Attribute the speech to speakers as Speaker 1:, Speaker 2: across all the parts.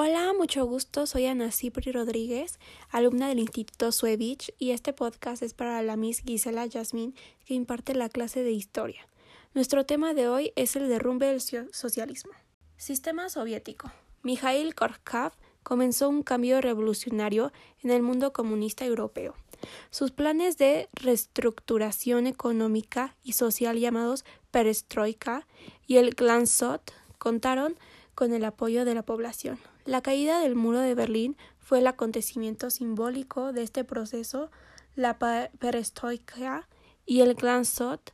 Speaker 1: Hola, mucho gusto. Soy Ana Cipri Rodríguez, alumna del Instituto Suevich, y este podcast es para la Miss Gisela Yasmin, que imparte la clase de Historia. Nuestro tema de hoy es el derrumbe del socialismo. Sistema soviético. Mikhail Gorbachev comenzó un cambio revolucionario en el mundo comunista europeo. Sus planes de reestructuración económica y social llamados Perestroika y el Glanzot contaron con el apoyo de la población. La caída del muro de Berlín fue el acontecimiento simbólico de este proceso. La perestroika y el Glanzot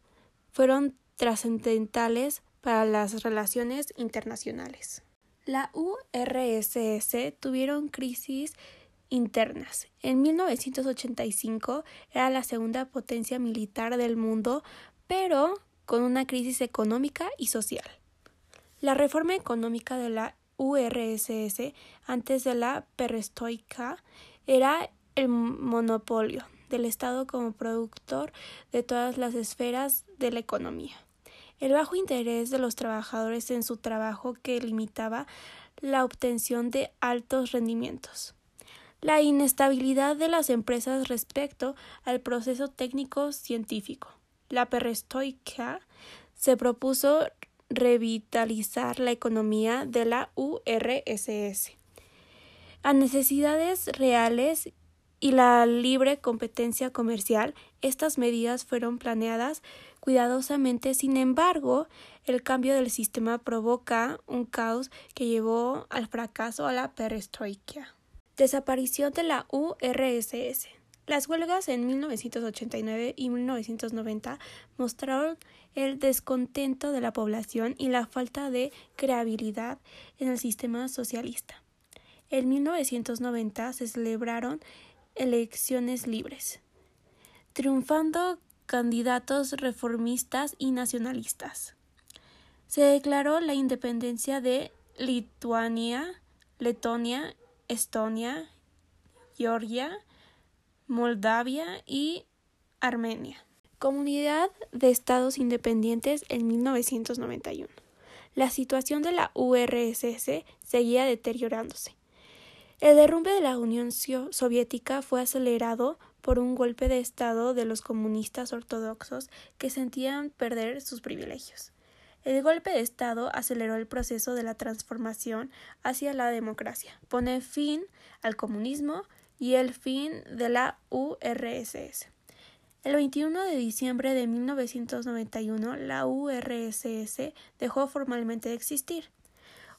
Speaker 1: fueron trascendentales para las relaciones internacionales. La URSS tuvieron crisis internas. En 1985 era la segunda potencia militar del mundo, pero con una crisis económica y social. La reforma económica de la URSS antes de la perestroika era el monopolio del Estado como productor de todas las esferas de la economía. El bajo interés de los trabajadores en su trabajo que limitaba la obtención de altos rendimientos. La inestabilidad de las empresas respecto al proceso técnico científico. La perestroika se propuso revitalizar la economía de la URSS a necesidades reales y la libre competencia comercial, estas medidas fueron planeadas cuidadosamente. Sin embargo, el cambio del sistema provoca un caos que llevó al fracaso a la perestroika. Desaparición de la URSS. Las huelgas en 1989 y 1990 mostraron el descontento de la población y la falta de creabilidad en el sistema socialista. En 1990 se celebraron elecciones libres, triunfando candidatos reformistas y nacionalistas. Se declaró la independencia de Lituania, Letonia, Estonia, Georgia, Moldavia y Armenia. Comunidad de Estados Independientes en 1991. La situación de la URSS seguía deteriorándose. El derrumbe de la Unión Soviética fue acelerado por un golpe de Estado de los comunistas ortodoxos que sentían perder sus privilegios. El golpe de Estado aceleró el proceso de la transformación hacia la democracia, pone fin al comunismo y el fin de la URSS. El 21 de diciembre de 1991, la URSS dejó formalmente de existir.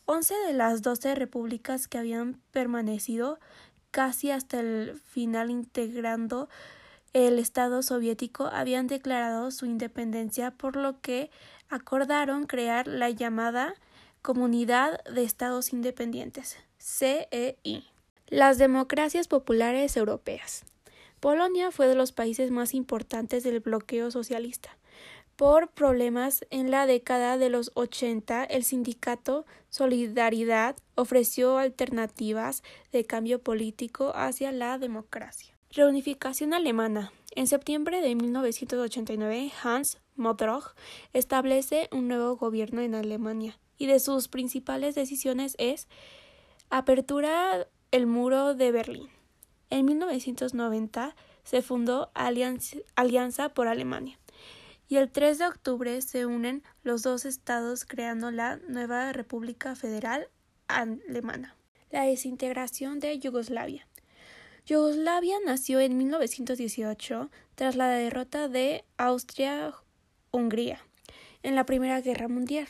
Speaker 1: Once de las doce repúblicas que habían permanecido casi hasta el final integrando el Estado soviético habían declarado su independencia, por lo que acordaron crear la llamada Comunidad de Estados Independientes, CEI. Las democracias populares europeas. Polonia fue de los países más importantes del bloqueo socialista. Por problemas en la década de los 80, el sindicato Solidaridad ofreció alternativas de cambio político hacia la democracia. Reunificación alemana. En septiembre de 1989, Hans Modroch establece un nuevo gobierno en Alemania y de sus principales decisiones es apertura el muro de Berlín. En 1990 se fundó Alianza por Alemania y el 3 de octubre se unen los dos estados creando la nueva República Federal Alemana. La desintegración de Yugoslavia. Yugoslavia nació en 1918 tras la derrota de Austria-Hungría en la Primera Guerra Mundial.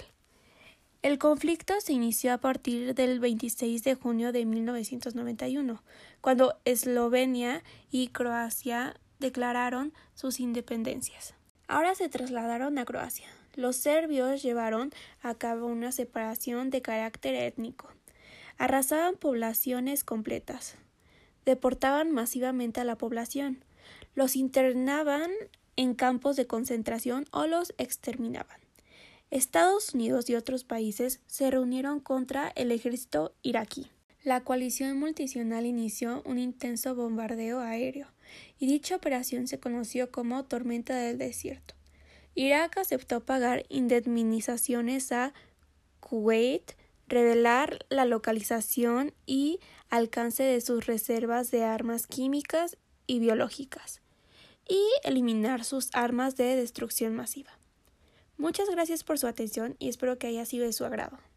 Speaker 1: El conflicto se inició a partir del 26 de junio de 1991, cuando Eslovenia y Croacia declararon sus independencias. Ahora se trasladaron a Croacia. Los serbios llevaron a cabo una separación de carácter étnico. Arrasaban poblaciones completas. Deportaban masivamente a la población. Los internaban en campos de concentración o los exterminaban. Estados Unidos y otros países se reunieron contra el ejército iraquí. La coalición multinacional inició un intenso bombardeo aéreo, y dicha operación se conoció como Tormenta del Desierto. Irak aceptó pagar indemnizaciones a Kuwait revelar la localización y alcance de sus reservas de armas químicas y biológicas, y eliminar sus armas de destrucción masiva. Muchas gracias por su atención y espero que haya sido de su agrado.